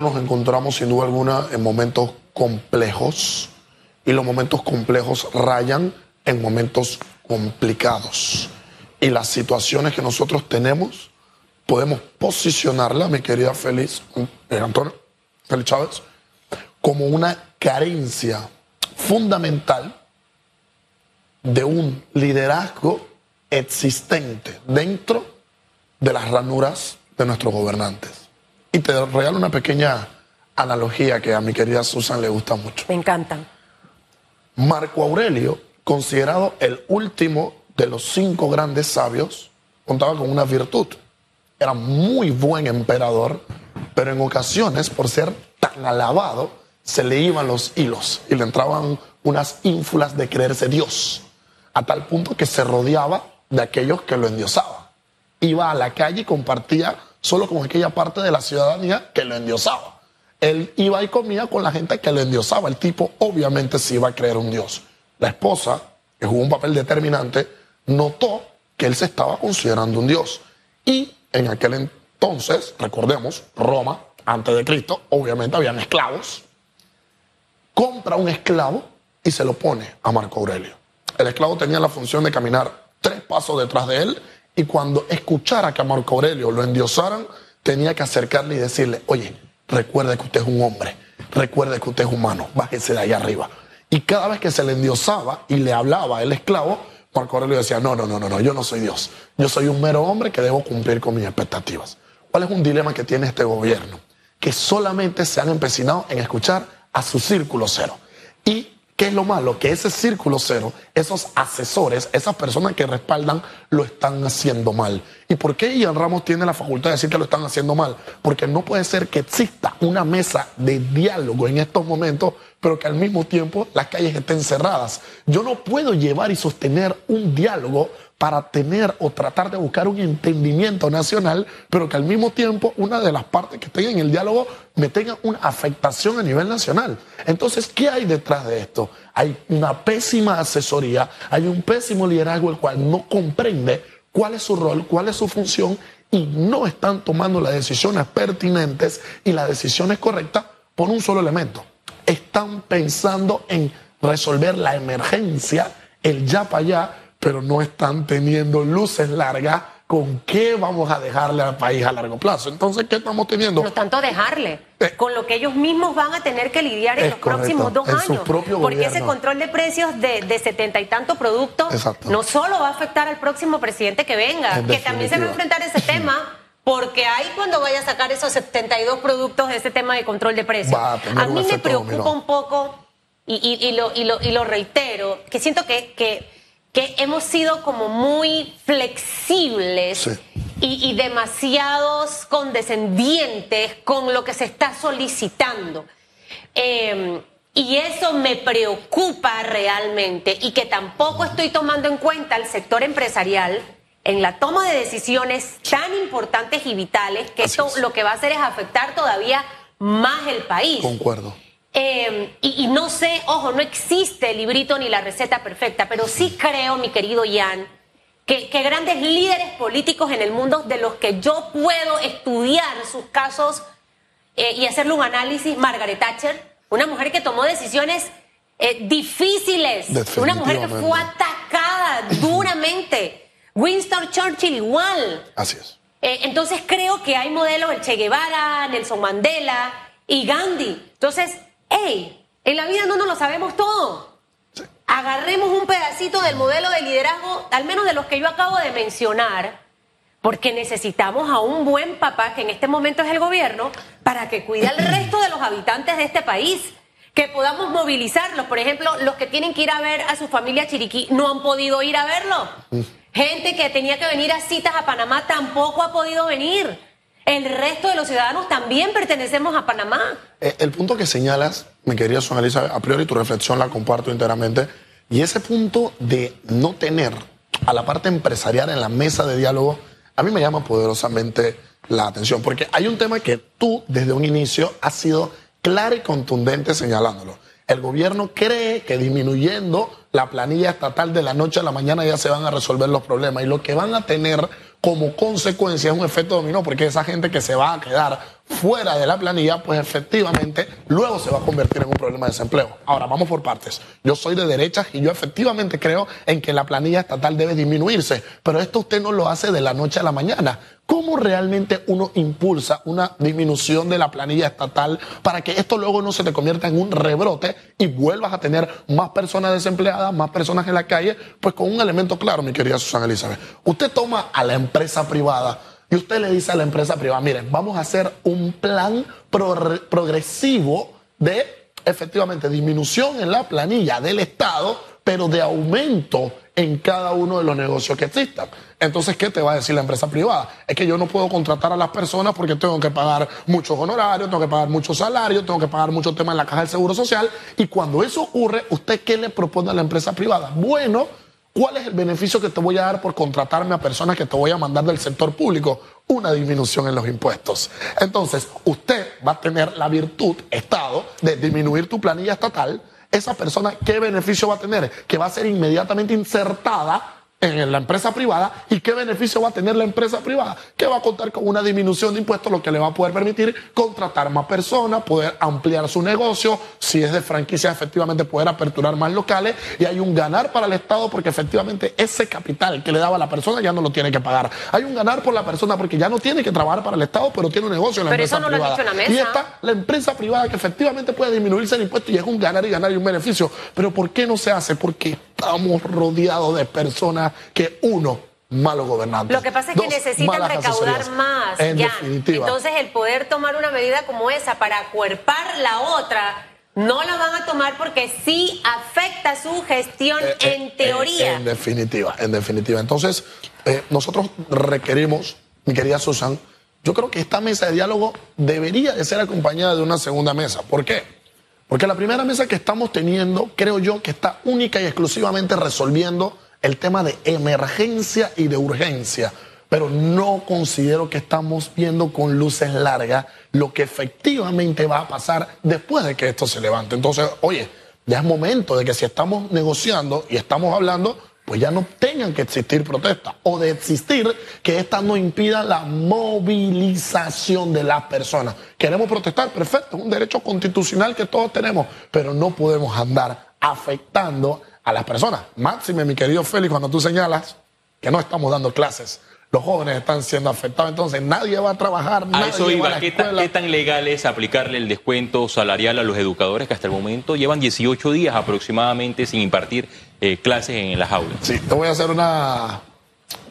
nos encontramos sin duda alguna en momentos complejos y los momentos complejos rayan en momentos complicados. Y las situaciones que nosotros tenemos podemos posicionarla, mi querida Félix, eh, Antonio, Félix Chávez, como una carencia fundamental de un liderazgo existente dentro de las ranuras de nuestros gobernantes. Y te regalo una pequeña analogía que a mi querida Susan le gusta mucho. Me encantan. Marco Aurelio, considerado el último de los cinco grandes sabios, contaba con una virtud. Era muy buen emperador, pero en ocasiones, por ser tan alabado, se le iban los hilos y le entraban unas ínfulas de creerse Dios, a tal punto que se rodeaba de aquellos que lo endiosaban. Iba a la calle y compartía solo con aquella parte de la ciudadanía que lo endiosaba. Él iba y comía con la gente que lo endiosaba. El tipo obviamente se iba a creer un dios. La esposa, que jugó un papel determinante, notó que él se estaba considerando un dios. Y en aquel entonces, recordemos, Roma, antes de Cristo, obviamente habían esclavos. Compra un esclavo y se lo pone a Marco Aurelio. El esclavo tenía la función de caminar tres pasos detrás de él y cuando escuchara que a Marco Aurelio lo endiosaran, tenía que acercarle y decirle, oye, recuerde que usted es un hombre, recuerde que usted es humano, bájese de ahí arriba. Y cada vez que se le endiosaba y le hablaba el esclavo, Marco Aurelio decía, no, no, no, no, no, yo no soy Dios, yo soy un mero hombre que debo cumplir con mis expectativas. ¿Cuál es un dilema que tiene este gobierno? Que solamente se han empecinado en escuchar a su círculo cero. Y ¿Qué es lo malo? Que ese círculo cero, esos asesores, esas personas que respaldan, lo están haciendo mal. ¿Y por qué Ian Ramos tiene la facultad de decir que lo están haciendo mal? Porque no puede ser que exista una mesa de diálogo en estos momentos, pero que al mismo tiempo las calles estén cerradas. Yo no puedo llevar y sostener un diálogo para tener o tratar de buscar un entendimiento nacional, pero que al mismo tiempo una de las partes que estén en el diálogo me tenga una afectación a nivel nacional. Entonces, ¿qué hay detrás de esto? Hay una pésima asesoría, hay un pésimo liderazgo el cual no comprende cuál es su rol, cuál es su función y no están tomando las decisiones pertinentes y las decisiones correctas por un solo elemento. Están pensando en resolver la emergencia, el ya para allá, pero no están teniendo luces largas con qué vamos a dejarle al país a largo plazo. Entonces, ¿qué estamos teniendo? No tanto dejarle, eh, con lo que ellos mismos van a tener que lidiar en los próximos dos años. porque ese control de precios de setenta y tantos productos no solo va a afectar al próximo presidente que venga, que también se va a enfrentar ese tema. Porque ahí cuando vaya a sacar esos 72 productos de ese tema de control de precios, a, mí me preocupa un poco, y, lo, y, lo, y lo reitero, que siento que, que que hemos sido como muy flexibles y, demasiados condescendientes con lo que se está solicitando. Em, y eso me preocupa realmente y que tampoco estoy tomando en cuenta el sector empresarial en la toma de decisiones tan importantes y vitales que esto lo que va a hacer es afectar todavía más el país. Concuerdo. Em, y, no sé, ojo, no existe el librito ni la receta perfecta, pero sí creo, mi querido Ian, que, grandes líderes políticos en el mundo de los que yo puedo estudiar sus casos eh, y hacerle un análisis, Margaret Thatcher, una mujer que tomó decisiones eh, difíciles, una mujer que fue atacada duramente, Winston Churchill igual. Así es. Eh, entonces creo que hay modelos, el Che Guevara, Nelson Mandela y Gandhi. Entonces, ¡Ey! En la vida no nos lo sabemos todo. Agarremos un pedacito del modelo de liderazgo, al menos de los que yo acabo de mencionar, porque necesitamos a un buen papá, que en este momento es el gobierno, para que cuide al resto de los habitantes de este país, que podamos movilizarlos. Por ejemplo, los que tienen que ir a ver a su familia Chiriquí no han podido ir a verlo. Gente que tenía que venir a citas a Panamá tampoco ha podido venir el resto de los ciudadanos también pertenecemos a Panamá. Eh, el punto que señalas, mi querida Sonalisa, a priori tu reflexión la comparto enteramente, y ese punto de no tener a la parte empresarial en la mesa de diálogo, a mí me llama poderosamente la atención, porque hay un tema que tú desde un inicio has sido claro y contundente señalándolo. El gobierno cree que disminuyendo la planilla estatal de la noche a la mañana ya se van a resolver los problemas. Y lo que van a tener como consecuencia es un efecto dominó, porque esa gente que se va a quedar fuera de la planilla, pues efectivamente luego se va a convertir en un problema de desempleo. Ahora, vamos por partes. Yo soy de derechas y yo efectivamente creo en que la planilla estatal debe disminuirse, pero esto usted no lo hace de la noche a la mañana. ¿Cómo realmente uno impulsa una disminución de la planilla estatal para que esto luego no se te convierta en un rebrote y vuelvas a tener más personas desempleadas, más personas en la calle? Pues con un elemento claro, mi querida Susana Elizabeth. Usted toma a la empresa privada y usted le dice a la empresa privada, miren, vamos a hacer un plan progresivo de efectivamente disminución en la planilla del Estado, pero de aumento en cada uno de los negocios que existan. Entonces, ¿qué te va a decir la empresa privada? Es que yo no puedo contratar a las personas porque tengo que pagar muchos honorarios, tengo que pagar muchos salarios, tengo que pagar muchos temas en la caja del Seguro Social. Y cuando eso ocurre, ¿usted qué le propone a la empresa privada? Bueno, ¿Cuál es el beneficio que te voy a dar por contratarme a personas que te voy a mandar del sector público? Una disminución en los impuestos. Entonces, usted va a tener la virtud, Estado, de disminuir tu planilla estatal. Esa persona, ¿qué beneficio va a tener? Que va a ser inmediatamente insertada en la empresa privada y qué beneficio va a tener la empresa privada, que va a contar con una disminución de impuestos, lo que le va a poder permitir contratar más personas, poder ampliar su negocio, si es de franquicia, efectivamente poder aperturar más locales y hay un ganar para el Estado porque efectivamente ese capital que le daba la persona ya no lo tiene que pagar. Hay un ganar por la persona porque ya no tiene que trabajar para el Estado, pero tiene un negocio en la empresa privada. Y está la empresa privada que efectivamente puede disminuirse el impuesto y es un ganar y ganar y un beneficio. Pero ¿por qué no se hace? Porque estamos rodeados de personas que uno malo gobernante. Lo que pasa es que necesitan recaudar más. En Definitiva. Entonces, el poder tomar una medida como esa para acuerpar la otra, no la van a tomar porque sí afecta su gestión eh, eh, en teoría. en definitiva, en definitiva. Entonces, eh, nosotros requerimos, mi querida Susan, yo creo que esta mesa de diálogo debería de ser acompañada de una segunda mesa. ¿Por qué? Porque la primera mesa que estamos teniendo, creo yo, que está única y exclusivamente resolviendo el tema de emergencia y de urgencia. Pero no considero que estamos viendo con luces largas lo que efectivamente va a pasar después de que esto se levante. Entonces, oye, ya es momento de que si estamos negociando y estamos hablando, pues ya no tengan que existir protestas o de existir que esta no impida la movilización de las personas. Queremos protestar, perfecto, es un derecho constitucional que todos tenemos, pero no podemos andar afectando a las personas. Máxime, mi querido Félix, cuando tú señalas que no estamos dando clases los jóvenes están siendo afectados, entonces nadie va a trabajar. A eso iba, ¿Qué, tan, legal es aplicarle el descuento salarial a los educadores que hasta el momento llevan 18 días aproximadamente sin impartir eh, clases en las aulas? Sí, te voy a hacer una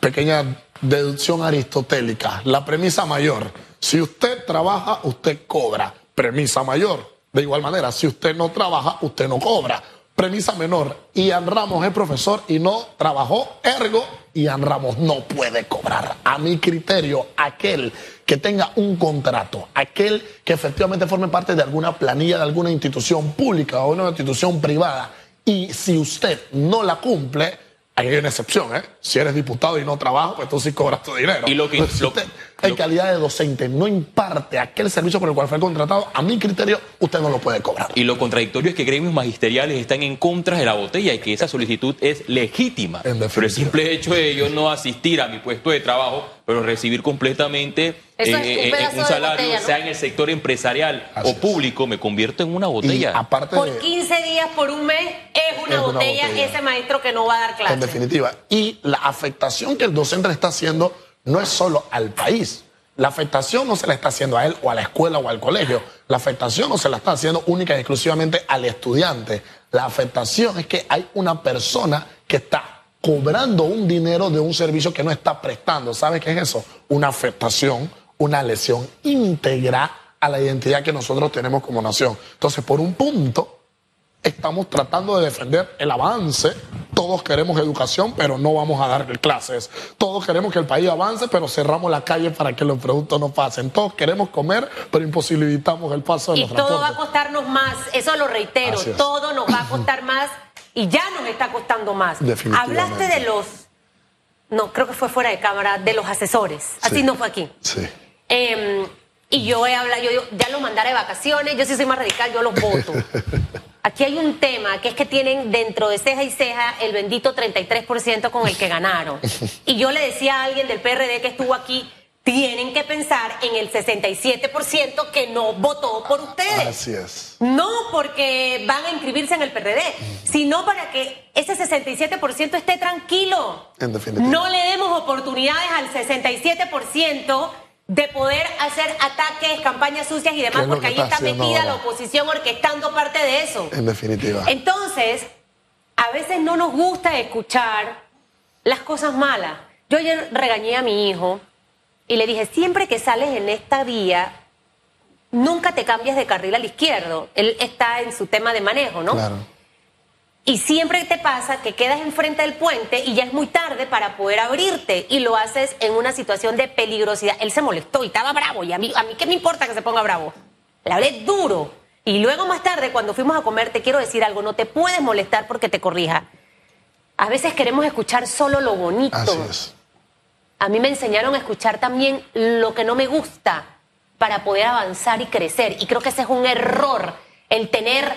pequeña deducción aristotélica. La premisa mayor, si usted trabaja, usted cobra. Premisa mayor, de igual manera, si usted no trabaja, usted no cobra. Premisa menor, Ian Ramos es profesor y no trabajó, ergo, Ian Ramos no puede cobrar. A mi criterio, aquel que tenga un contrato, aquel que efectivamente forme parte de alguna planilla de alguna institución pública o una institución privada, y si usted no la cumple, hay una excepción, ¿eh? Si eres diputado y no trabajas, pues tú sí cobras tu dinero. Y lo que, usted, en calidad de docente, no imparte aquel servicio por el cual fue contratado, a mi criterio, usted no lo puede cobrar. Y lo contradictorio es que gremios magisteriales están en contra de la botella y que esa solicitud es legítima. Pero el simple hecho de yo no asistir a mi puesto de trabajo, pero recibir completamente eh, eh, un, salario, sea en el sector empresarial o público, me convierto en una botella. aparte por 15 días, por un mes, es una, botella, ese maestro que no va a dar clase. En definitiva. Y la afectación que el docente le está haciendo no es solo al país. La afectación no se la está haciendo a él o a la escuela o al colegio. La afectación no se la está haciendo única y exclusivamente al estudiante. La afectación es que hay una persona que está cobrando un dinero de un servicio que no está prestando. ¿Sabe qué es eso? Una afectación, una lesión íntegra a la identidad que nosotros tenemos como nación. Entonces, por un punto, estamos tratando de defender el avance. Todos queremos educación, pero no vamos a dar clases. Todos queremos que el país avance, pero cerramos la calle para que los productos no pasen. Todos queremos comer, pero imposibilitamos el paso de los Y todo va a costarnos más, eso lo reitero, todo nos va a costar más y ya nos está costando más. Hablaste de los, no, creo que fue fuera de cámara, de los asesores. Así no fue aquí. Sí. Em, y yo he hablado, yo, ya los mandaré de vacaciones, yo sí soy más radical, yo los voto. Aquí hay un tema que es que tienen dentro de ceja y ceja el bendito 33% con el que ganaron. Y yo le decía a alguien del PRD que estuvo aquí, tienen que pensar en el 67% que no votó por ustedes. Así es. No porque van a inscribirse en el PRD, sino para que ese 67% esté tranquilo. En definitiva. No le demos oportunidades al 67% de poder hacer ataques, campañas sucias y demás, porque ahí está metida la oposición orquestando parte de eso. En definitiva. Entonces, a veces no nos gusta escuchar las cosas malas. Yo ayer regañé a mi hijo y le dije, siempre que sales en esta vía, nunca te cambias de carril al izquierdo. Él está en su tema de manejo, ¿no? Claro. Y siempre te pasa que quedas enfrente del puente y ya es muy tarde para poder abrirte y lo haces en una situación de peligrosidad. Él se molestó y estaba bravo y a mí, a mí qué me importa que se ponga bravo. Le hablé duro. Y luego más tarde, cuando fuimos a comer, te quiero decir algo, no te puedes molestar porque te corrija. A veces queremos escuchar solo lo bonito. Así es. A mí me enseñaron a escuchar también lo que no me gusta para poder avanzar y crecer. Y creo que ese es un error, el tener,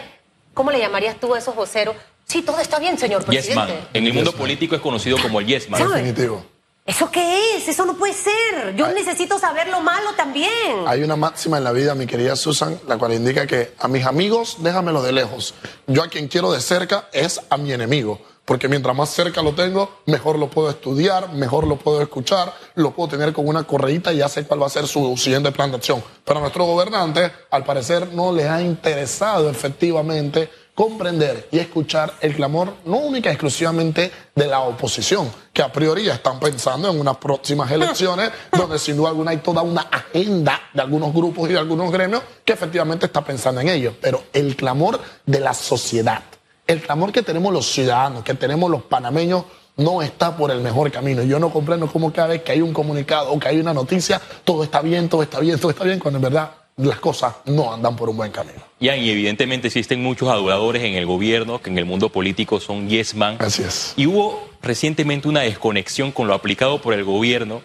¿cómo le llamarías tú a esos voceros? Sí, todo está bien, señor presidente. En el mundo político es conocido como el yes man. Definitivo. ¿Eso qué es? Eso no puede ser. Yo necesito saber lo malo también. Hay una máxima en la vida, mi querida Susan, la cual indica que a mis amigos déjamelo de lejos. Yo a quien quiero de cerca es a mi enemigo. Porque mientras más cerca lo tengo, mejor lo puedo estudiar, mejor lo puedo escuchar, lo puedo tener con una correíta y ya sé cuál va a ser su siguiente plan de acción. Pero a nuestro gobernante, al parecer, no le ha interesado efectivamente comprender y escuchar el clamor no única y exclusivamente de la oposición, que a priori ya están pensando en unas próximas elecciones, donde sin duda alguna hay toda una agenda de algunos grupos y de algunos gremios que efectivamente está pensando en ello. Pero el clamor de la sociedad, el clamor que tenemos los ciudadanos, que tenemos los panameños, no está por el mejor camino. Yo no comprendo cómo cada vez que hay un comunicado o que hay una noticia, todo está bien, todo está bien, todo está bien, cuando en verdad las cosas no andan por un buen camino. y evidentemente existen muchos aduladores en el gobierno que en el mundo político son yes man. Así es. Y hubo recientemente una desconexión con lo aplicado por el gobierno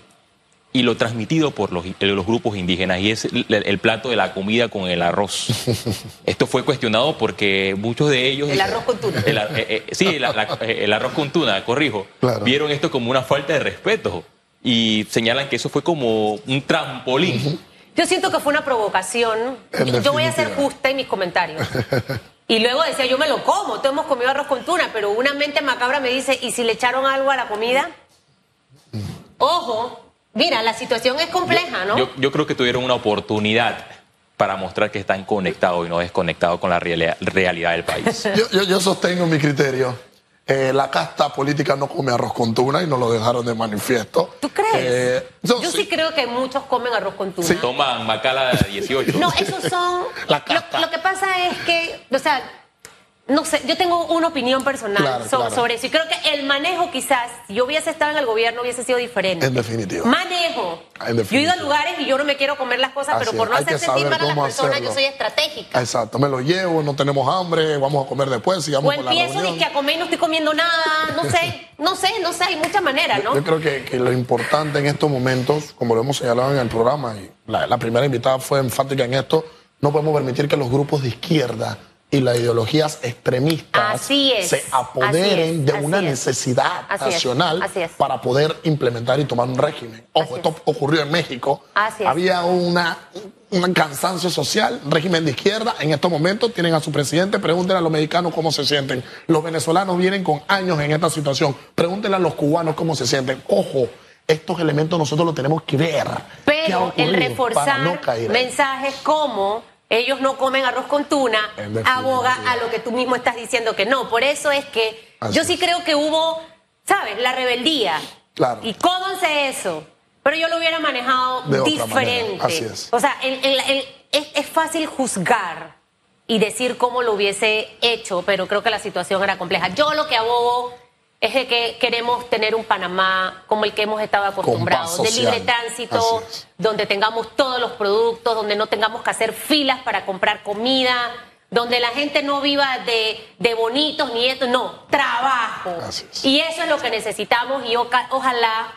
y lo transmitido por los, los grupos indígenas, y es el, plato de la comida con el arroz. Esto fue cuestionado porque muchos de ellos... El arroz con tuna. Eh, eh, sí, el arroz con tuna, corrijo. Vieron esto como una falta de respeto y señalan que eso fue como un trampolín. Yo siento que fue una provocación. Yo voy a ser justa en mis comentarios. Y luego decía, yo me lo como, todos hemos comido arroz con tuna, pero una mente macabra me dice, ¿y si le echaron algo a la comida? Ojo, mira, la situación es compleja, ¿no? Yo, creo que tuvieron una oportunidad para mostrar que están conectados y no desconectados con la realidad, del país. yo, yo sostengo mi criterio. Eh, la casta política no come arroz con tuna y no lo dejaron de manifiesto. Eh, yo, sí. creo que muchos comen arroz con tuna. Sí. Toman macala de 18. No, esos son... La casta. lo que pasa es que, o sea, no sé, yo tengo una opinión personal sobre eso. Y creo que el manejo quizás, si yo hubiese estado en el gobierno, hubiese sido diferente. En definitiva. Manejo. Yo he ido a lugares y yo no me quiero comer las cosas, pero por no hacer sentir mal a las personas, yo soy estratégica. Exacto, me lo llevo, no tenemos hambre, vamos a comer después, sigamos o empiezo ni que a comer y no estoy comiendo nada, no sé, no sé, no sé, hay muchas maneras, ¿no? Yo, creo que, lo importante en estos momentos, como lo hemos señalado en el programa, y la primera invitada fue enfática en esto, no podemos permitir que los grupos de izquierda y las ideologías extremistas se apoderen de una necesidad nacional para poder implementar y tomar un régimen. Ojo, esto ocurrió en México. Había una, un cansancio social, régimen de izquierda. En estos momentos tienen a su presidente, pregúntenle a los mexicanos cómo se sienten. Los venezolanos vienen con años en esta situación. Pregúntenle a los cubanos cómo se sienten. Ojo, estos elementos nosotros los tenemos que ver. Pero el reforzar mensajes como ellos no comen arroz con tuna, aboga a lo que tú mismo estás diciendo que no. Por eso es que yo sí creo que hubo, ¿sabes? La rebeldía. Claro. Y cómanse eso. Pero yo lo hubiera manejado diferente. Así es. O sea, es fácil juzgar y decir cómo lo hubiese hecho, pero creo que la situación era compleja. Yo lo que abogo es de que queremos tener un Panamá como el que hemos estado acostumbrados, de libre tránsito, donde tengamos todos los productos, donde no tengamos que hacer filas para comprar comida, donde la gente no viva de, bonitos ni esto, no, trabajo. Y eso es lo que necesitamos y ojalá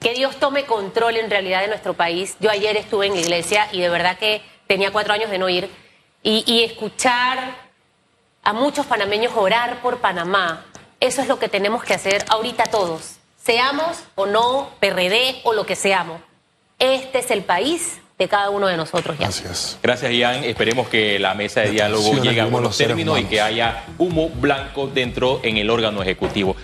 que Dios tome control en realidad de nuestro país. Yo ayer estuve en la iglesia y de verdad que tenía cuatro años de no ir y, y escuchar a muchos panameños orar por Panamá eso es lo que tenemos que hacer ahorita todos, seamos o no PRD o lo que seamos. Este es el país de cada uno de nosotros ya. Gracias. Gracias, Ian. Esperemos que la mesa de diálogo llegue a buenos términos y que haya humo blanco dentro en el órgano ejecutivo.